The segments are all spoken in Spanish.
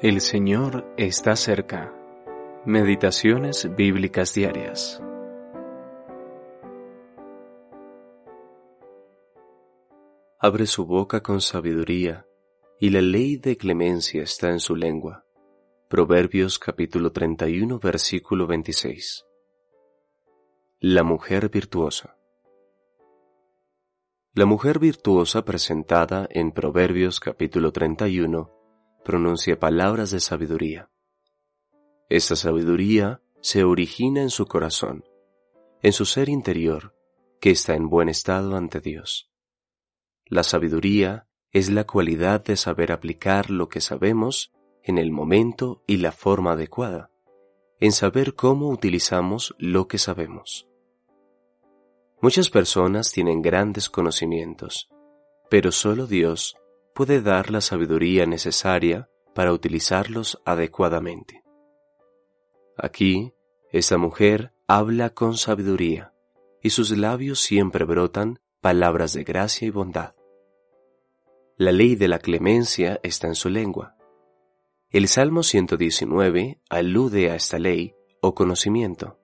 El Señor está cerca. Meditaciones bíblicas diarias. Abre su boca con sabiduría, y la ley de clemencia está en su lengua. Proverbios capítulo 31 versículo 26. La mujer virtuosa. La mujer virtuosa presentada en Proverbios capítulo 31 pronuncia palabras de sabiduría. Esta sabiduría se origina en su corazón, en su ser interior, que está en buen estado ante Dios. La sabiduría es la cualidad de saber aplicar lo que sabemos en el momento y la forma adecuada, en saber cómo utilizamos lo que sabemos. Muchas personas tienen grandes conocimientos, pero solo Dios puede dar la sabiduría necesaria para utilizarlos adecuadamente. Aquí, esta mujer habla con sabiduría, y sus labios siempre brotan palabras de gracia y bondad. La ley de la clemencia está en su lengua. El Salmo 119 alude a esta ley o conocimiento.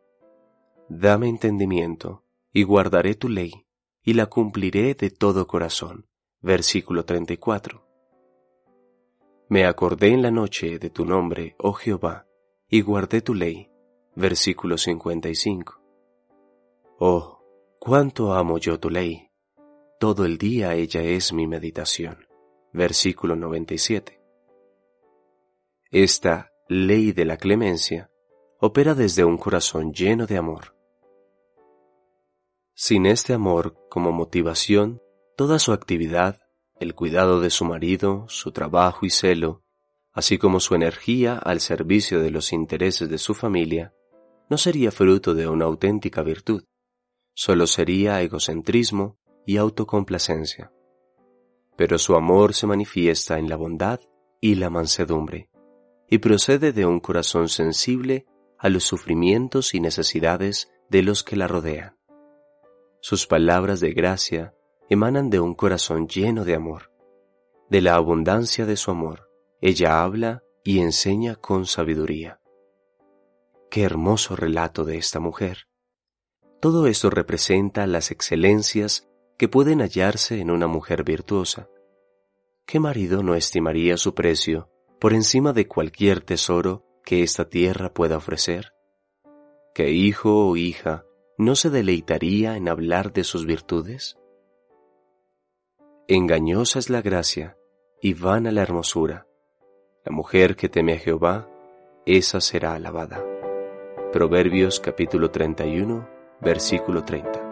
Dame entendimiento, y guardaré tu ley, y la cumpliré de todo corazón Versículo 34. Me acordé en la noche de tu nombre, oh Jehová, y guardé tu ley. Versículo 55. Oh, cuánto amo yo tu ley. Todo el día ella es mi meditación. Versículo 97. Esta ley de la clemencia opera desde un corazón lleno de amor. Sin este amor como motivación, Toda su actividad, el cuidado de su marido, su trabajo y celo, así como su energía al servicio de los intereses de su familia, no sería fruto de una auténtica virtud, solo sería egocentrismo y autocomplacencia. Pero su amor se manifiesta en la bondad y la mansedumbre, y procede de un corazón sensible a los sufrimientos y necesidades de los que la rodean. Sus palabras de gracia emanan de un corazón lleno de amor. De la abundancia de su amor, ella habla y enseña con sabiduría. Qué hermoso relato de esta mujer. Todo esto representa las excelencias que pueden hallarse en una mujer virtuosa. ¿Qué marido no estimaría su precio por encima de cualquier tesoro que esta tierra pueda ofrecer? ¿Qué hijo o hija no se deleitaría en hablar de sus virtudes? Engañosa es la gracia y vana la hermosura. La mujer que teme a Jehová, esa será alabada. Proverbios capítulo 31, versículo 30.